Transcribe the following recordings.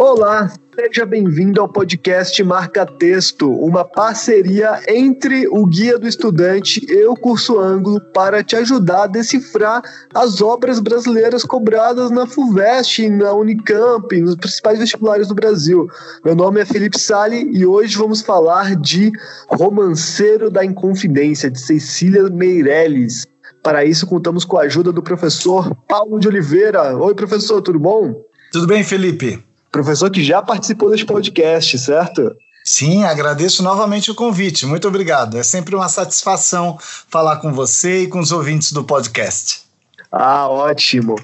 Olá, seja bem-vindo ao podcast Marca Texto, uma parceria entre o Guia do Estudante e o Curso Ângulo para te ajudar a decifrar as obras brasileiras cobradas na FUVEST, na Unicamp, nos principais vestibulares do Brasil. Meu nome é Felipe Sali e hoje vamos falar de Romanceiro da Inconfidência, de Cecília Meirelles. Para isso, contamos com a ajuda do professor Paulo de Oliveira. Oi, professor, tudo bom? Tudo bem, Felipe? Professor que já participou deste podcast, certo? Sim, agradeço novamente o convite. Muito obrigado. É sempre uma satisfação falar com você e com os ouvintes do podcast. Ah, ótimo.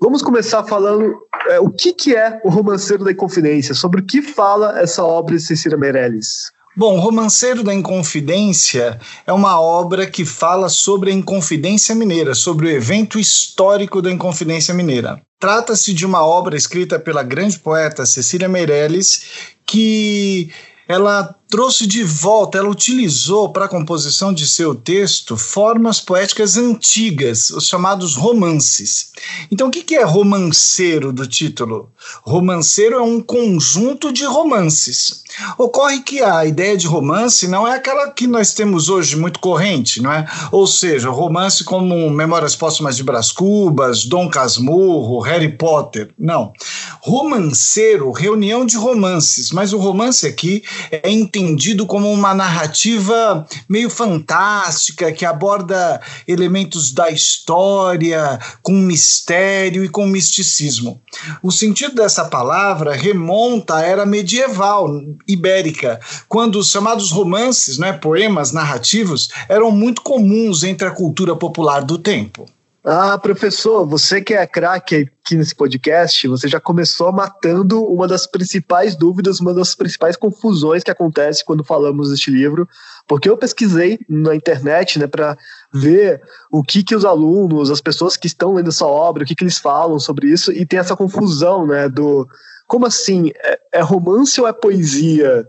Vamos começar falando é, o que, que é o Romanceiro da Inconfidência, sobre o que fala essa obra de Cecília Meirelles. Bom, Romanceiro da Inconfidência é uma obra que fala sobre a Inconfidência Mineira, sobre o evento histórico da Inconfidência Mineira. Trata-se de uma obra escrita pela grande poeta Cecília Meirelles, que ela trouxe de volta, ela utilizou para a composição de seu texto formas poéticas antigas, os chamados romances. Então, o que é romanceiro do título? Romanceiro é um conjunto de romances. Ocorre que a ideia de romance não é aquela que nós temos hoje muito corrente, não é? Ou seja, romance como Memórias Póstumas de Brás Cubas, Dom Casmurro, Harry Potter. Não. Romanceiro, reunião de romances, mas o romance aqui é entendido como uma narrativa meio fantástica que aborda elementos da história com mistério e com misticismo. O sentido dessa palavra remonta à era medieval ibérica, quando os chamados romances, né, poemas narrativos, eram muito comuns entre a cultura popular do tempo. Ah, professor, você que é craque aqui nesse podcast, você já começou matando uma das principais dúvidas, uma das principais confusões que acontece quando falamos deste livro, porque eu pesquisei na internet, né, para ver o que que os alunos, as pessoas que estão lendo essa obra, o que que eles falam sobre isso, e tem essa confusão, né, do como assim, é, é romance ou é poesia?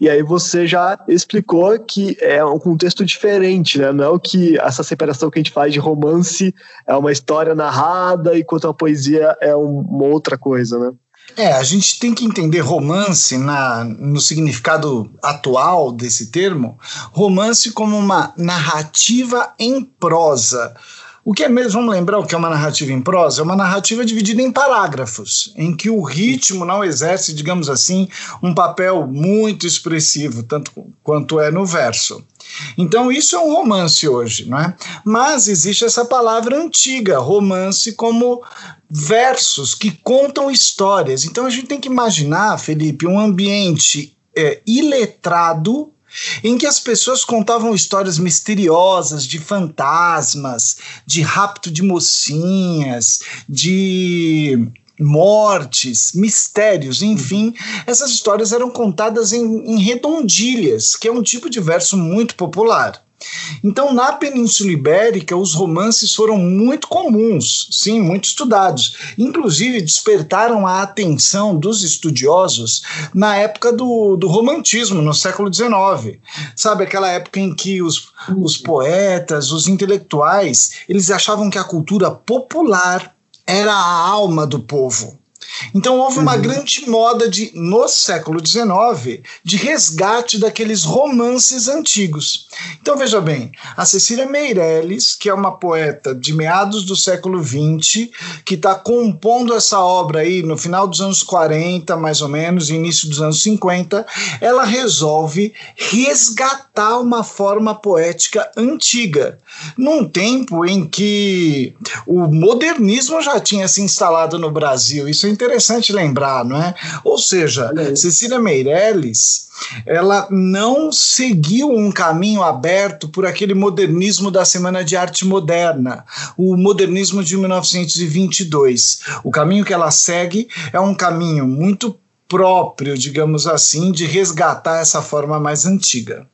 E aí você já explicou que é um contexto diferente, né? Não é o que essa separação que a gente faz de romance é uma história narrada, enquanto a poesia é uma outra coisa, né? É, a gente tem que entender romance na, no significado atual desse termo, romance como uma narrativa em prosa o que é mesmo, vamos lembrar o que é uma narrativa em prosa? É uma narrativa dividida em parágrafos, em que o ritmo não exerce, digamos assim, um papel muito expressivo, tanto quanto é no verso. Então, isso é um romance hoje, não é? Mas existe essa palavra antiga, romance, como versos que contam histórias. Então, a gente tem que imaginar, Felipe, um ambiente é, iletrado em que as pessoas contavam histórias misteriosas de fantasmas, de rapto de mocinhas, de mortes, mistérios, enfim, essas histórias eram contadas em, em redondilhas, que é um tipo de verso muito popular. Então, na Península Ibérica, os romances foram muito comuns, sim, muito estudados. Inclusive, despertaram a atenção dos estudiosos na época do, do romantismo, no século XIX. Sabe, aquela época em que os, os poetas, os intelectuais, eles achavam que a cultura popular era a alma do povo. Então houve uma uhum. grande moda de, no século XIX de resgate daqueles romances antigos. Então veja bem, a Cecília Meirelles, que é uma poeta de meados do século XX, que está compondo essa obra aí no final dos anos 40, mais ou menos, início dos anos 50, ela resolve resgatar uma forma poética antiga, num tempo em que o modernismo já tinha se instalado no Brasil. Isso é interessante lembrar, não é? Ou seja, Cecília Meirelles, ela não seguiu um caminho aberto por aquele modernismo da Semana de Arte Moderna, o modernismo de 1922. O caminho que ela segue é um caminho muito próprio, digamos assim, de resgatar essa forma mais antiga.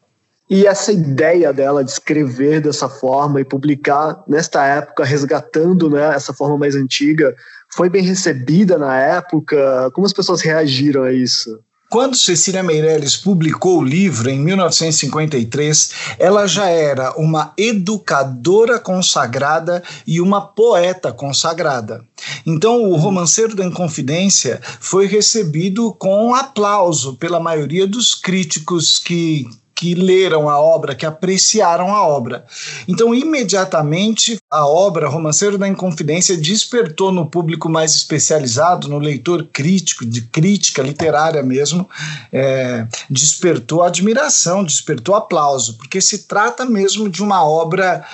E essa ideia dela de escrever dessa forma e publicar nesta época, resgatando né, essa forma mais antiga, foi bem recebida na época? Como as pessoas reagiram a isso? Quando Cecília Meirelles publicou o livro, em 1953, ela já era uma educadora consagrada e uma poeta consagrada. Então, o Romanceiro da Inconfidência foi recebido com aplauso pela maioria dos críticos que, que leram a obra, que apreciaram a obra. Então, imediatamente, a obra Romanceiro da Inconfidência despertou no público mais especializado, no leitor crítico, de crítica literária mesmo, é, despertou admiração, despertou aplauso, porque se trata mesmo de uma obra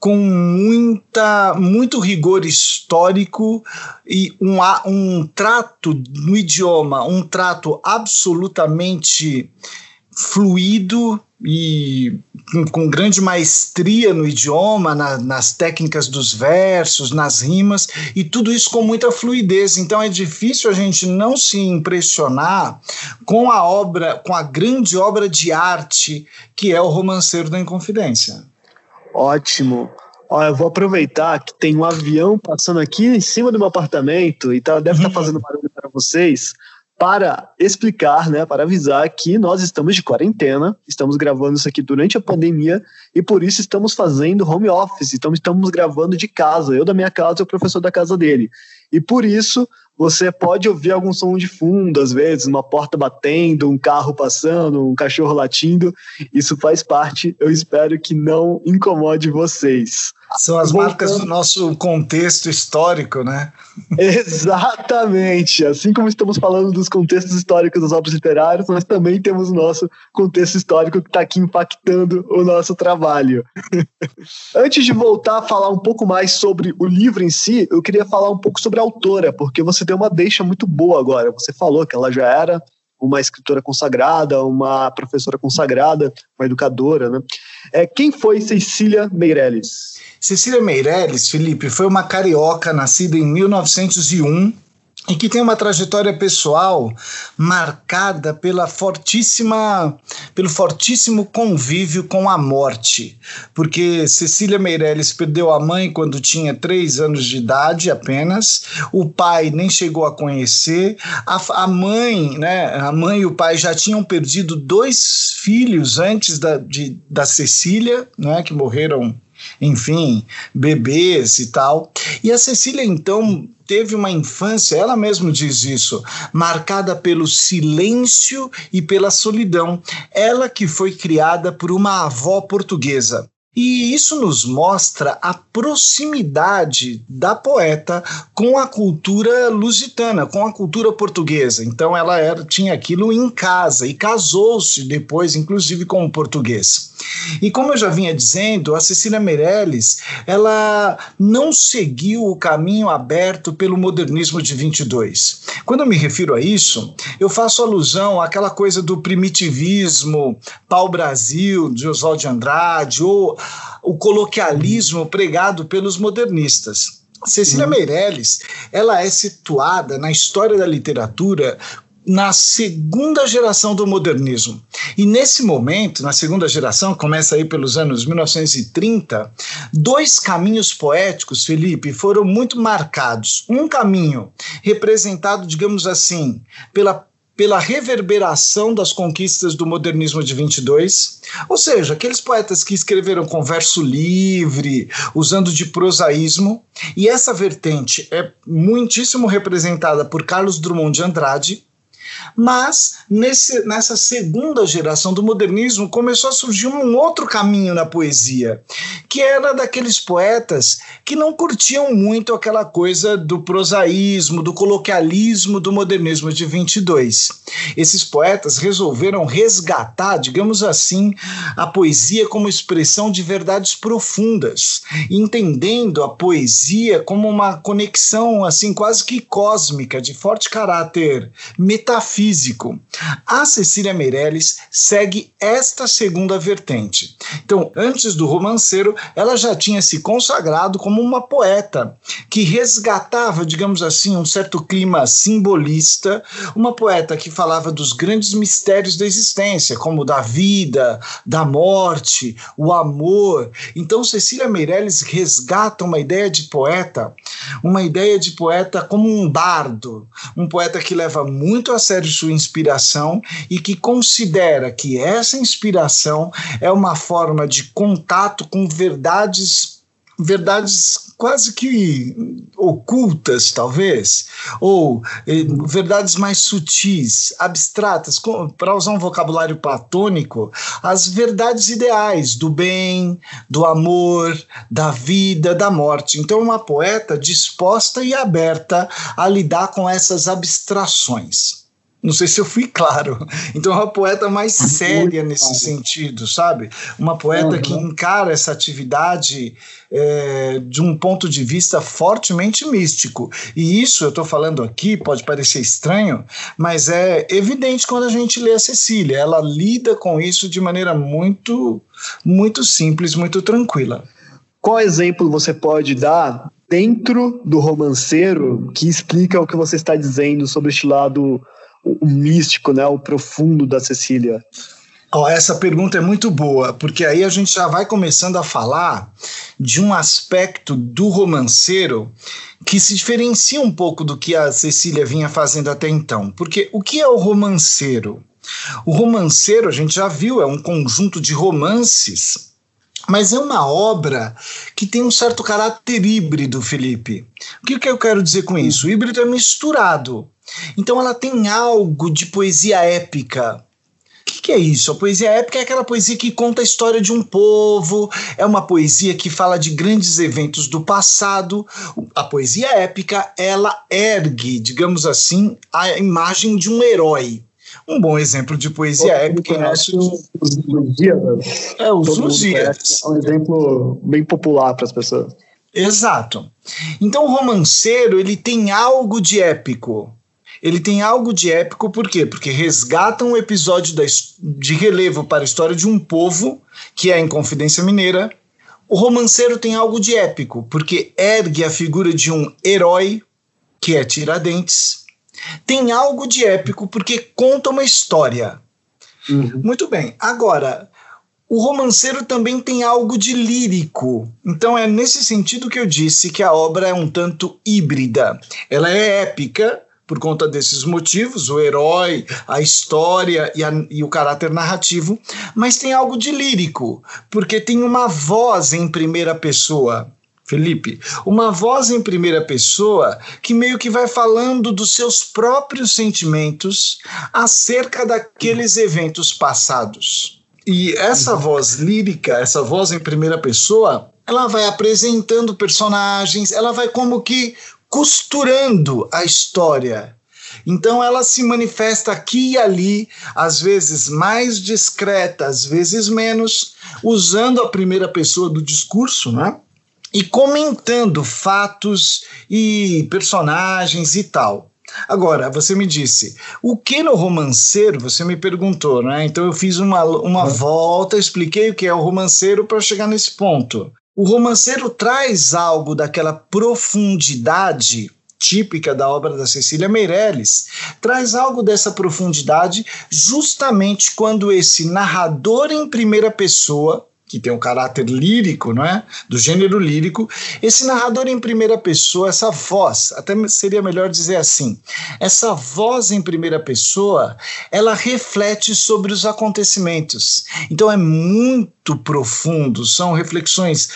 com muita, muito rigor histórico e um, um trato no idioma, um trato absolutamente fluido e com, grande maestria no idioma, na, nas técnicas dos versos, nas rimas, e tudo isso com muita fluidez. Então é difícil a gente não se impressionar com a obra, com a grande obra de arte que é o Romanceiro da Inconfidência. Ótimo. Eu vou aproveitar que tem um avião passando aqui em cima do meu apartamento e tá, deve estar tá fazendo barulho para vocês para explicar, né, para avisar que nós estamos de quarentena, estamos gravando isso aqui durante a pandemia e por isso estamos fazendo home office, então estamos gravando de casa, eu da minha casa e o professor da casa dele. E por isso você pode ouvir algum som de fundo, às vezes, uma porta batendo, um carro passando, um cachorro latindo. Isso faz parte, eu espero que não incomode vocês. São as marcas do nosso contexto histórico, né? Exatamente. Assim como estamos falando dos contextos históricos das obras literárias, nós também temos o nosso contexto histórico que está aqui impactando o nosso trabalho. Antes de voltar a falar um pouco mais sobre o livro em si, eu queria falar um pouco sobre a autora, porque você deu uma deixa muito boa agora. Você falou que ela já era uma escritora consagrada, uma professora consagrada, uma educadora, né? É, quem foi Cecília Meirelles? Cecília Meirelles, Felipe, foi uma carioca nascida em 1901 e que tem uma trajetória pessoal marcada pela fortíssima, pelo fortíssimo convívio com a morte, porque Cecília Meirelles perdeu a mãe quando tinha três anos de idade apenas, o pai nem chegou a conhecer, a, a mãe, né, a mãe e o pai já tinham perdido dois filhos antes da, de, da Cecília, né, que morreram enfim, bebês e tal. E a Cecília, então, teve uma infância, ela mesma diz isso, marcada pelo silêncio e pela solidão. Ela que foi criada por uma avó portuguesa. E isso nos mostra a proximidade da poeta com a cultura lusitana, com a cultura portuguesa. Então ela era, tinha aquilo em casa e casou-se depois, inclusive, com o português. E como eu já vinha dizendo, a Cecília Meirelles, ela não seguiu o caminho aberto pelo modernismo de 22. Quando eu me refiro a isso, eu faço alusão àquela coisa do primitivismo, pau-brasil, de Oswald de Andrade, ou o coloquialismo pregado pelos modernistas. Cecília uhum. Meirelles, ela é situada na história da literatura na segunda geração do modernismo. E nesse momento, na segunda geração, começa aí pelos anos 1930, dois caminhos poéticos, Felipe, foram muito marcados. Um caminho representado, digamos assim, pela pela reverberação das conquistas do modernismo de 22, ou seja, aqueles poetas que escreveram com verso livre, usando de prosaísmo, e essa vertente é muitíssimo representada por Carlos Drummond de Andrade, mas nesse, nessa segunda geração do modernismo começou a surgir um outro caminho na poesia, que era daqueles poetas que não curtiam muito aquela coisa do prosaísmo, do coloquialismo do modernismo de 22. Esses poetas resolveram resgatar, digamos assim, a poesia como expressão de verdades profundas, entendendo a poesia como uma conexão assim quase que cósmica, de forte caráter metafísico físico. A Cecília Meirelles segue esta segunda vertente. Então, antes do romanceiro, ela já tinha se consagrado como uma poeta que resgatava, digamos assim, um certo clima simbolista, uma poeta que falava dos grandes mistérios da existência, como da vida, da morte, o amor. Então, Cecília Meirelles resgata uma ideia de poeta uma ideia de poeta como um bardo, um poeta que leva muito a sério sua inspiração e que considera que essa inspiração é uma forma de contato com verdades verdades quase que ocultas, talvez, ou eh, verdades mais sutis, abstratas, para usar um vocabulário platônico, as verdades ideais do bem, do amor, da vida, da morte. Então, uma poeta disposta e aberta a lidar com essas abstrações. Não sei se eu fui claro. Então, é uma poeta mais séria nesse sentido, sabe? Uma poeta que encara essa atividade é, de um ponto de vista fortemente místico. E isso eu estou falando aqui, pode parecer estranho, mas é evidente quando a gente lê a Cecília. Ela lida com isso de maneira muito, muito simples, muito tranquila. Qual exemplo você pode dar dentro do romanceiro que explica o que você está dizendo sobre este lado o, místico, né, o profundo da Cecília? Oh, essa pergunta é muito boa, porque aí a gente já vai começando a falar de um aspecto do romanceiro que se diferencia um pouco do que a Cecília vinha fazendo até então. Porque o que é o romanceiro? O romanceiro, a gente já viu, é um conjunto de romances mas é uma obra que tem um certo caráter híbrido, Felipe. O que, que eu quero dizer com isso? O híbrido é misturado. Então ela tem algo de poesia épica. O que, que, é isso? A poesia épica é aquela poesia que conta a história de um povo, é uma poesia que fala de grandes eventos do passado. A poesia épica, ela ergue, digamos assim, a imagem de um herói. Um bom exemplo de poesia épica é nosso. Os Lusíadas. É, os Lusíadas. É um exemplo bem popular para as pessoas. Exato. Então o romanceiro ele tem algo de épico ele tem algo de épico, por quê? Porque resgata um episódio da, de relevo para a história de um povo, que é a Inconfidência Mineira. O romanceiro tem algo de épico, porque ergue a figura de um herói, que é Tiradentes. Tem algo de épico, porque conta uma história. Uhum. Muito bem. Agora, o romanceiro também tem algo de lírico. Então é nesse sentido que eu disse que a obra é um tanto híbrida. Ela é épica, por conta desses motivos, o herói, a história e, a, e, o caráter narrativo, mas tem algo de lírico, porque tem uma voz em primeira pessoa. Felipe, uma voz em primeira pessoa que meio que vai falando dos seus próprios sentimentos acerca daqueles eventos passados. E essa voz lírica, essa voz em primeira pessoa, ela vai apresentando personagens, ela vai como que costurando a história. Então ela se manifesta aqui e ali, às vezes mais discreta, às vezes menos, usando a primeira pessoa do discurso, né? E comentando fatos e personagens e tal. Agora, você me disse, o que no romanceiro, você me perguntou, né? Então eu fiz uma, uma volta, expliquei o que é o romanceiro para chegar nesse ponto. O romanceiro traz algo daquela profundidade típica da obra da Cecília Meirelles, traz algo dessa profundidade justamente quando esse narrador em primeira pessoa que tem um caráter lírico, não é? Do gênero lírico, esse narrador em primeira pessoa, essa voz, até seria melhor dizer assim, essa voz em primeira pessoa, ela reflete sobre os acontecimentos. Então é muito profundo, são reflexões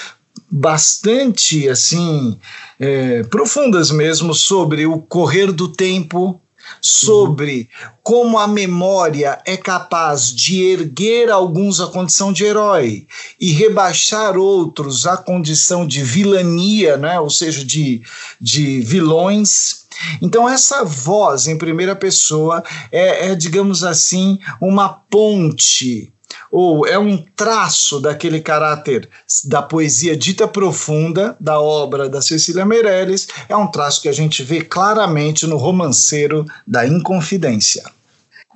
bastante assim é, profundas mesmo sobre o correr do tempo, sobre uhum. como a memória é capaz de erguer alguns à condição de herói e rebaixar outros à condição de vilania, né? ou seja, de, de vilões. Então, essa voz em primeira pessoa é, é digamos assim, uma ponte ou é um traço daquele caráter da poesia dita profunda da obra da Cecília Meirelles, é um traço que a gente vê claramente no romanceiro da Inconfidência.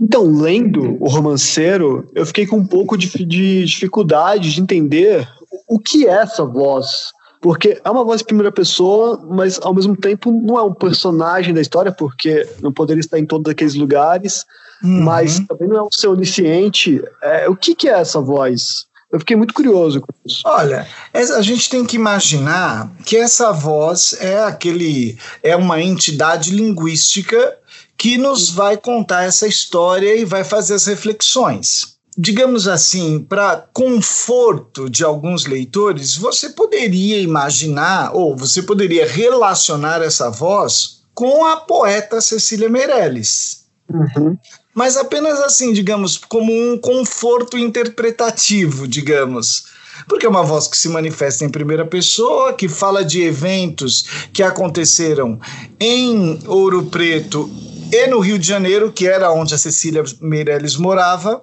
Então, lendo o romanceiro, eu fiquei com um pouco de, de dificuldade de entender o que é essa voz. Porque é uma voz de primeira pessoa, mas ao mesmo tempo não é um personagem da história, porque não poderia estar em todos aqueles lugares uhum. mas também não é um ser onisciente. É, o que, que é essa voz? Eu fiquei muito curioso com isso. Olha, a gente tem que imaginar que essa voz é aquele é uma entidade linguística que nos vai contar essa história e vai fazer as reflexões. Digamos assim, para conforto de alguns leitores, você poderia imaginar ou você poderia relacionar essa voz com a poeta Cecília Meirelles. Uhum mas apenas assim, digamos, como um conforto interpretativo, digamos. Porque é uma voz que se manifesta em primeira pessoa, que fala de eventos que aconteceram em Ouro Preto e no Rio de Janeiro, que era onde a Cecília Meirelles morava.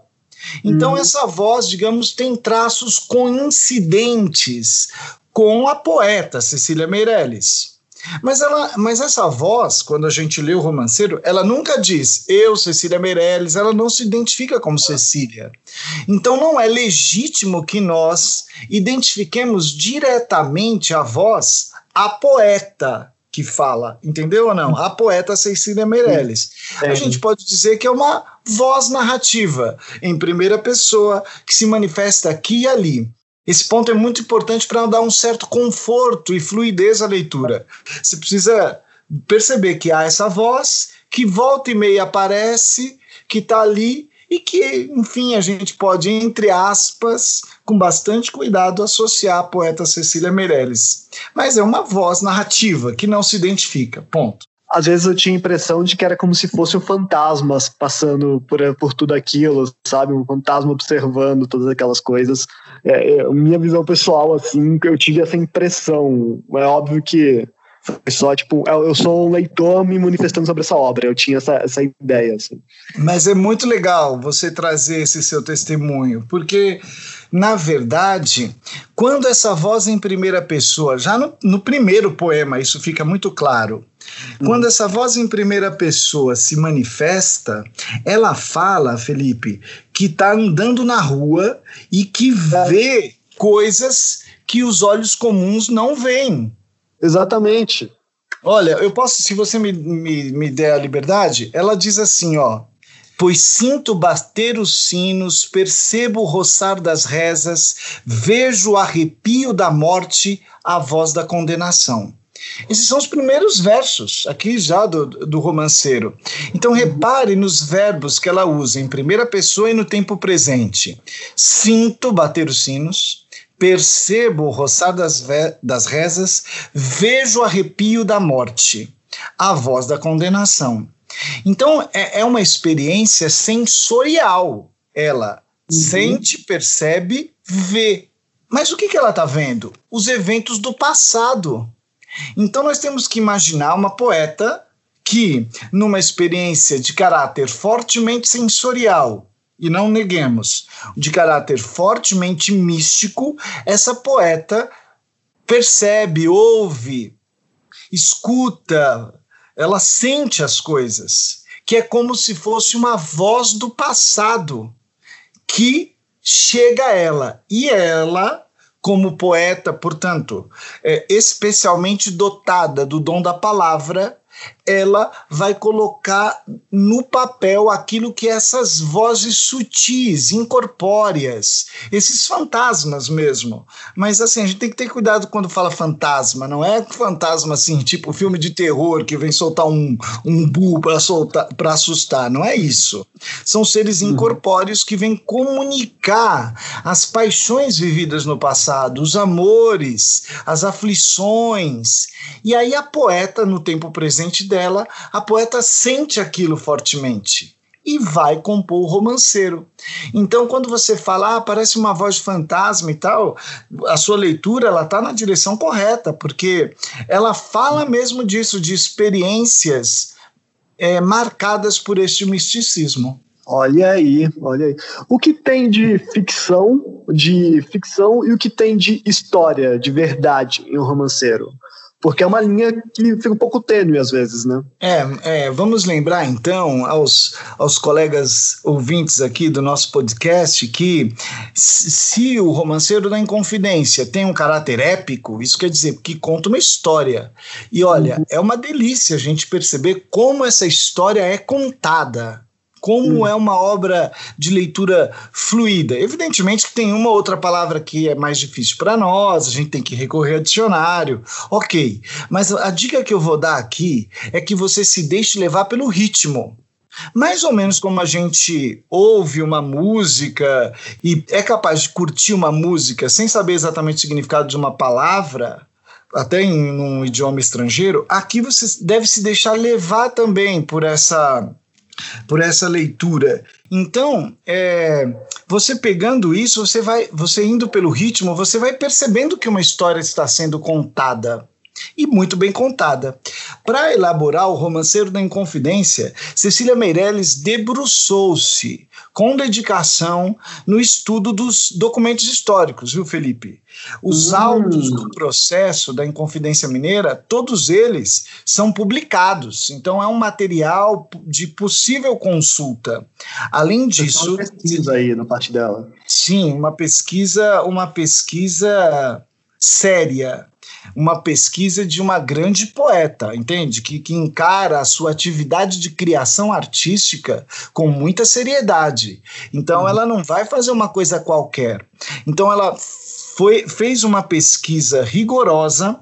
Então, hum. essa voz, digamos, tem traços coincidentes com a poeta Cecília Meirelles. Mas, ela, mas essa voz, quando a gente lê o romanceiro, ela nunca diz eu, Cecília Meirelles, ela não se identifica como Cecília. Então não é legítimo que nós identifiquemos diretamente a voz a poeta que fala, entendeu ou não? A poeta Cecília Meirelles. A gente pode dizer que é uma voz narrativa, em primeira pessoa, que se manifesta aqui e ali. Esse ponto é muito importante para dar um certo conforto e fluidez à leitura. Você precisa perceber que há essa voz que volta e meia aparece, que está ali e que, enfim, a gente pode, entre aspas, com bastante cuidado, associar a poeta Cecília Meirelles. Mas é uma voz narrativa que não se identifica. Ponto às vezes eu tinha a impressão de que era como se fosse um fantasma passando por, por tudo aquilo, sabe? Um fantasma observando todas aquelas coisas. É, é, minha visão pessoal, assim, eu tive essa impressão. É óbvio que foi só, tipo, eu sou um leitor me manifestando sobre essa obra. Eu tinha essa, essa ideia, assim. Mas é muito legal você trazer esse seu testemunho, porque na verdade, quando essa voz em primeira pessoa, já no, no primeiro poema, isso fica muito claro. Quando essa voz em primeira pessoa se manifesta, ela fala, Felipe, que está andando na rua e que vê coisas que os olhos comuns não veem. Exatamente. Olha, eu posso, se você me, me, me der a liberdade, ela diz assim, ó. Pois sinto bater os sinos, percebo o roçar das rezas, vejo o arrepio da morte, a voz da condenação. Esses são os primeiros versos aqui já do, do romanceiro. Então repare nos verbos que ela usa em primeira pessoa e no tempo presente. Sinto bater os sinos, percebo o roçar das, das rezas, vejo o arrepio da morte, a voz da condenação. Então, é, é uma experiência sensorial. Ela uhum. sente, percebe, vê. Mas o que, que ela está vendo? Os eventos do passado. Então, nós temos que imaginar uma poeta que, numa experiência de caráter fortemente sensorial, e não neguemos, de caráter fortemente místico, essa poeta percebe, ouve, escuta, ela sente as coisas, que é como se fosse uma voz do passado que chega a ela. E ela, como poeta, portanto, é especialmente dotada do dom da palavra, ela vai colocar no papel aquilo que essas vozes sutis, incorpóreas, esses fantasmas mesmo. Mas assim, a gente tem que ter cuidado quando fala fantasma, não é fantasma assim, tipo filme de terror que vem soltar um, um bu para assustar, não é isso. São seres uhum. incorpóreos que vêm comunicar as paixões vividas no passado, os amores, as aflições. E aí a poeta no tempo presente dela a poeta sente aquilo fortemente e vai compor o romanceiro. Então, quando você fala, ah, parece uma voz fantasma e tal, a sua leitura ela está na direção correta, porque ela fala mesmo disso, de experiências é, marcadas por este misticismo. Olha aí, olha aí. O que tem de ficção, de ficção e o que tem de história, de verdade em um romanceiro? Porque é uma linha que fica um pouco tênue às vezes, né? É, é, vamos lembrar então aos, aos colegas ouvintes aqui do nosso podcast que se o romanceiro da Inconfidência tem um caráter épico, isso quer dizer que conta uma história. E olha, uhum. é uma delícia a gente perceber como essa história é contada como hum. é uma obra de leitura fluida. Evidentemente que tem uma outra palavra que é mais difícil para nós, a gente tem que recorrer ao dicionário, ok. Mas a dica que eu vou dar aqui é que você se deixe levar pelo ritmo. Mais ou menos como a gente ouve uma música e é capaz de curtir uma música sem saber exatamente o significado de uma palavra, até em um idioma estrangeiro, aqui você deve se deixar levar também por essa por essa leitura. Então, é, você pegando isso, você vai, você indo pelo ritmo, você vai percebendo que uma história está sendo contada e muito bem contada. Para elaborar o Romanceiro da Inconfidência, Cecília Meirelles debruçou-se com dedicação no estudo dos documentos históricos, viu, Felipe? Os hum. autos do processo da Inconfidência Mineira, todos eles são publicados, então é um material de possível consulta. Além disso, uma pesquisa aí na parte dela. Sim, uma pesquisa, uma pesquisa séria uma pesquisa de uma grande poeta, entende? Que, que encara a sua atividade de criação artística com muita seriedade. Então, uhum. ela não vai fazer uma coisa qualquer. Então, ela foi, fez uma pesquisa rigorosa,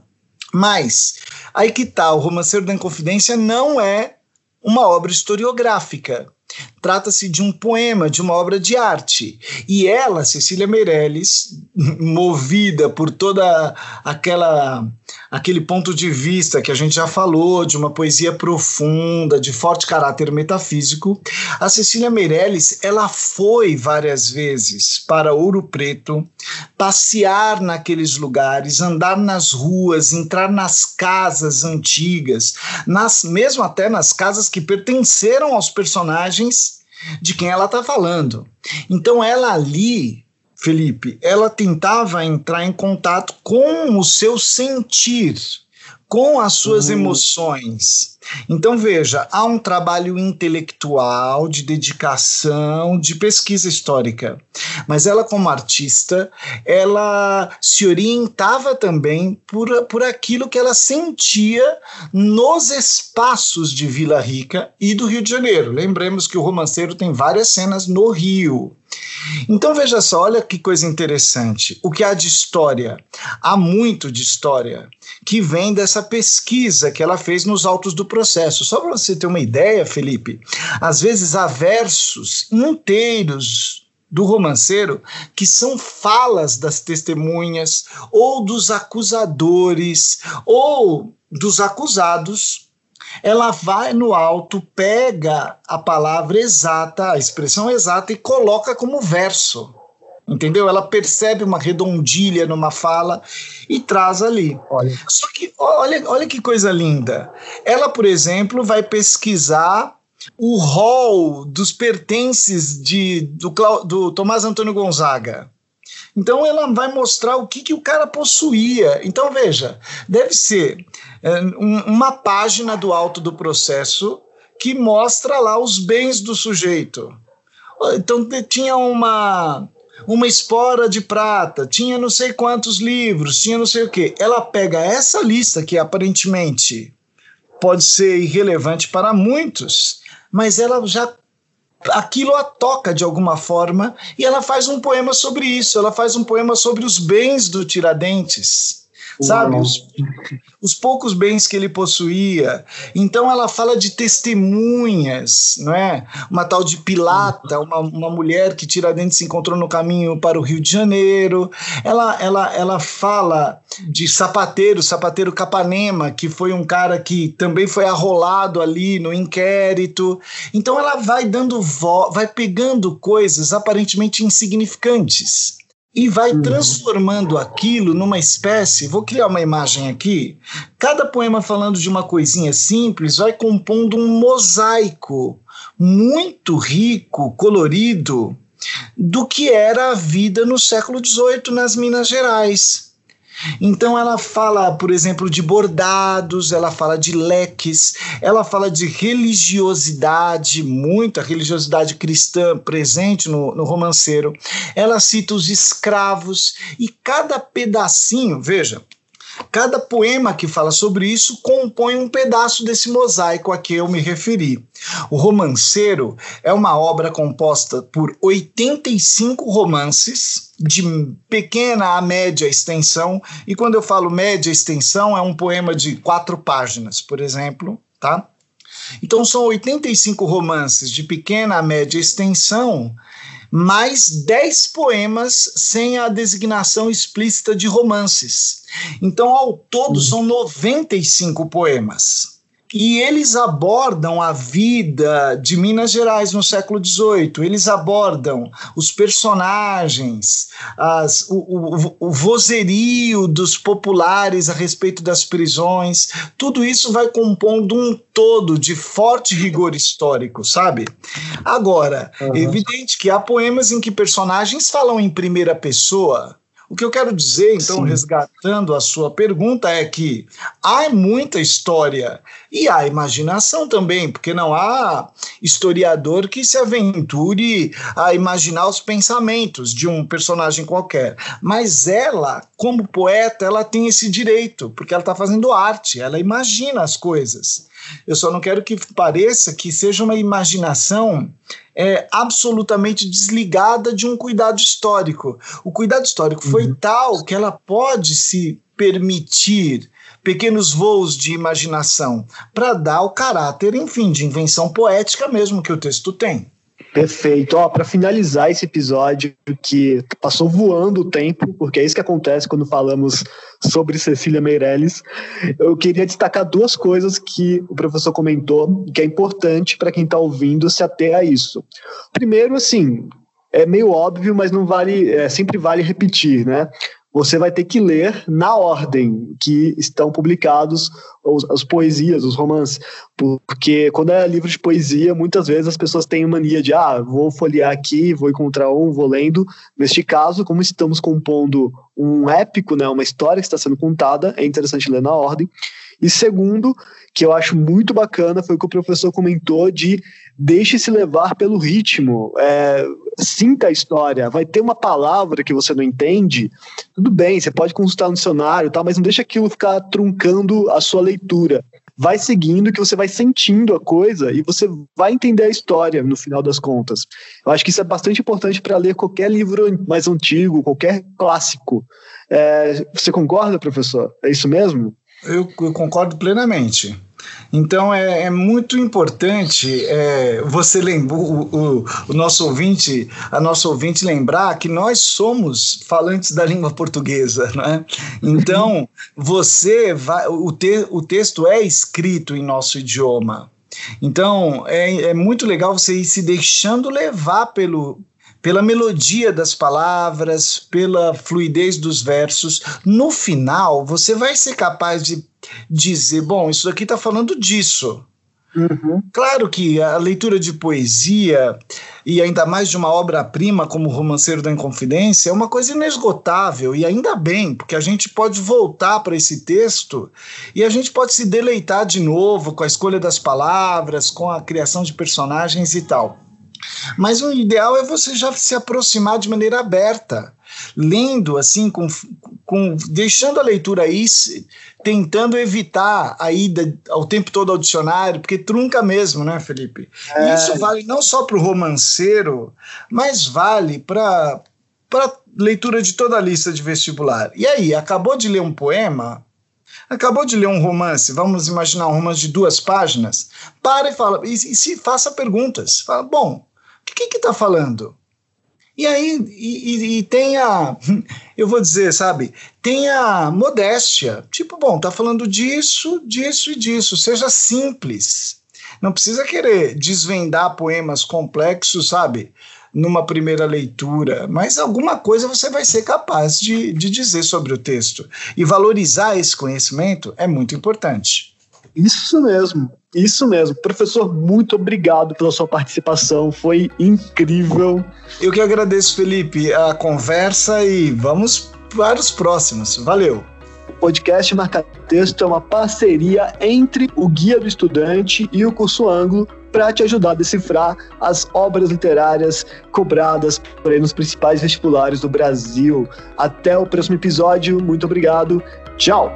mas aí que tá, o Romanceiro da Inconfidência não é uma obra historiográfica. Trata-se de um poema, de uma obra de arte. E ela, Cecília Meirelles, movida por toda aquela aquele ponto de vista que a gente já falou, de uma poesia profunda, de forte caráter metafísico, a Cecília Meirelles, ela foi várias vezes para Ouro Preto, passear naqueles lugares, andar nas ruas, entrar nas casas antigas, nas mesmo até nas casas que pertenceram aos personagens de quem ela está falando. Então ela ali Felipe, ela tentava entrar em contato com o seu sentir, com as suas uhum. emoções. Então, veja, há um trabalho intelectual, de dedicação, de pesquisa histórica. Mas ela, como artista, ela se orientava também por, por aquilo que ela sentia nos espaços de Vila Rica e do Rio de Janeiro. Lembremos que o romanceiro tem várias cenas no Rio. Então veja só, olha que coisa interessante. O que há de história? Há muito de história que vem dessa pesquisa que ela fez nos autos do processo. Só para você ter uma ideia, Felipe, às vezes há versos inteiros do romanceiro que são falas das testemunhas ou dos acusadores ou dos acusados ela vai no alto, pega a palavra exata, a expressão exata e coloca como verso. Entendeu? Ela percebe uma redondilha numa fala e traz ali. Olha. Só que olha, olha que coisa linda. Ela, por exemplo, vai pesquisar o rol dos pertences de, do, do Tomás Antônio Gonzaga. Então ela vai mostrar o que, que o cara possuía. Então veja, deve ser é, um, uma página do alto do processo que mostra lá os bens do sujeito. Então tinha uma uma espora de prata, tinha não sei quantos livros, tinha não sei o que. Ela pega essa lista que aparentemente pode ser irrelevante para muitos, mas ela já aquilo a toca de alguma forma e ela faz um poema sobre isso. Ela faz um poema sobre os bens do Tiradentes sabe? Os, os, poucos bens que ele possuía. Então ela fala de testemunhas, não é? Uma tal de Pilata, uma, uma mulher que Tiradentes encontrou no caminho para o Rio de Janeiro. Ela, ela, ela fala de sapateiro, sapateiro Capanema, que foi um cara que também foi arrolado ali no inquérito. Então ela vai dando vai pegando coisas aparentemente insignificantes e vai uhum. transformando aquilo numa espécie. Vou criar uma imagem aqui. Cada poema falando de uma coisinha simples vai compondo um mosaico muito rico, colorido, do que era a vida no século XVIII nas Minas Gerais. Então ela fala, por exemplo, de bordados, ela fala de leques, ela fala de religiosidade, muita religiosidade cristã presente no, no romanceiro. Ela cita os escravos e cada pedacinho, veja, Cada poema que fala sobre isso compõe um pedaço desse mosaico a que eu me referi. O Romanceiro é uma obra composta por 85 romances de pequena a média extensão, e quando eu falo média extensão, é um poema de quatro páginas, por exemplo, tá? Então são 85 romances de pequena a média extensão mais 10 poemas sem a designação explícita de romances. Então, ao todo, são 95 poemas. E eles abordam a vida de Minas Gerais no século XVIII, eles abordam os personagens, as, o, o, o vozerio dos populares a respeito das prisões, tudo isso vai compondo um todo de forte rigor histórico, sabe? Agora, uhum. evidente que há poemas em que personagens falam em primeira pessoa, o que eu quero dizer, então, Sim. resgatando a sua pergunta, é que há muita história e há imaginação também, porque não há historiador que se aventure a imaginar os pensamentos de um personagem qualquer. Mas ela, como poeta, ela tem esse direito, porque ela está fazendo arte, ela imagina as coisas. Eu só não quero que pareça que seja uma imaginação é, absolutamente desligada de um cuidado histórico. O cuidado histórico foi uhum. tal que ela pode se permitir pequenos voos de imaginação para dar o caráter, enfim, de invenção poética mesmo que o texto tem. Perfeito. Ó, para finalizar esse episódio que passou voando o tempo, porque é isso que acontece quando falamos sobre Cecília Meirelles, eu queria destacar duas coisas que o professor comentou, que é importante para quem está ouvindo se ater a isso. Primeiro, assim, é meio óbvio, mas não vale, é, sempre vale repetir, né? Você vai ter que ler na ordem que estão publicados os, as poesias, os romances. Porque quando é livro de poesia, muitas vezes as pessoas têm mania de, ah, vou folhear aqui, vou encontrar um, vou lendo. Neste caso, como estamos compondo um épico, né, uma história que está sendo contada, é interessante ler na ordem. E segundo, que eu acho muito bacana, foi o que o professor comentou de deixe-se levar pelo ritmo, é, sinta a história. Vai ter uma palavra que você não entende, tudo bem, você pode consultar no dicionário, tá, mas não deixa aquilo ficar truncando a sua leitura. Vai seguindo que você vai sentindo a coisa e você vai entender a história no final das contas. Eu acho que isso é bastante importante para ler qualquer livro mais antigo, qualquer clássico. É, você concorda, professor? É isso mesmo? Eu, eu concordo plenamente. Então é, é muito importante é, você lembrar o, o, o, nosso ouvinte, a nossa ouvinte lembrar que nós somos falantes da língua portuguesa, né? Então você vai, o, te, o texto é escrito em nosso idioma. Então é, é muito legal você ir se deixando levar pelo, pela melodia das palavras, pela fluidez dos versos. No final, você vai ser capaz de dizer: bom, isso aqui está falando disso. Uhum. Claro que a leitura de poesia, e ainda mais de uma obra-prima como o Romanceiro da Inconfidência, é uma coisa inesgotável, e ainda bem, porque a gente pode voltar para esse texto e a gente pode se deleitar de novo com a escolha das palavras, com a criação de personagens e tal. Mas o ideal é você já se aproximar de maneira aberta, lendo assim, com, com deixando a leitura aí, tentando evitar a ida ao tempo todo ao dicionário, porque trunca mesmo, né, Felipe? É. E isso vale não só para o romanceiro, mas vale para para leitura de toda a lista de vestibular. E aí, acabou de ler um poema? Acabou de ler um romance, vamos imaginar um romance de duas páginas? Para e fala, e, e se faça perguntas. Fala, bom, que está falando? E aí, e, e, a, eu vou dizer, sabe, tem a modéstia. Tipo, bom, tá falando disso, disso e disso. Seja simples. Não precisa querer desvendar poemas complexos, sabe, numa primeira leitura, mas alguma coisa você vai ser capaz de, de dizer sobre o texto. E valorizar esse conhecimento é muito importante. Isso mesmo. Isso mesmo. Professor, muito obrigado pela sua participação. Foi incrível. Eu que agradeço, Felipe, a conversa e vamos para os próximos. Valeu. O podcast Marca Texto é uma parceria entre o Guia do Estudante e o Curso Anglo para te ajudar a decifrar as obras literárias cobradas por aí nos principais vestibulares do Brasil. Até o próximo episódio. Muito obrigado Tchau!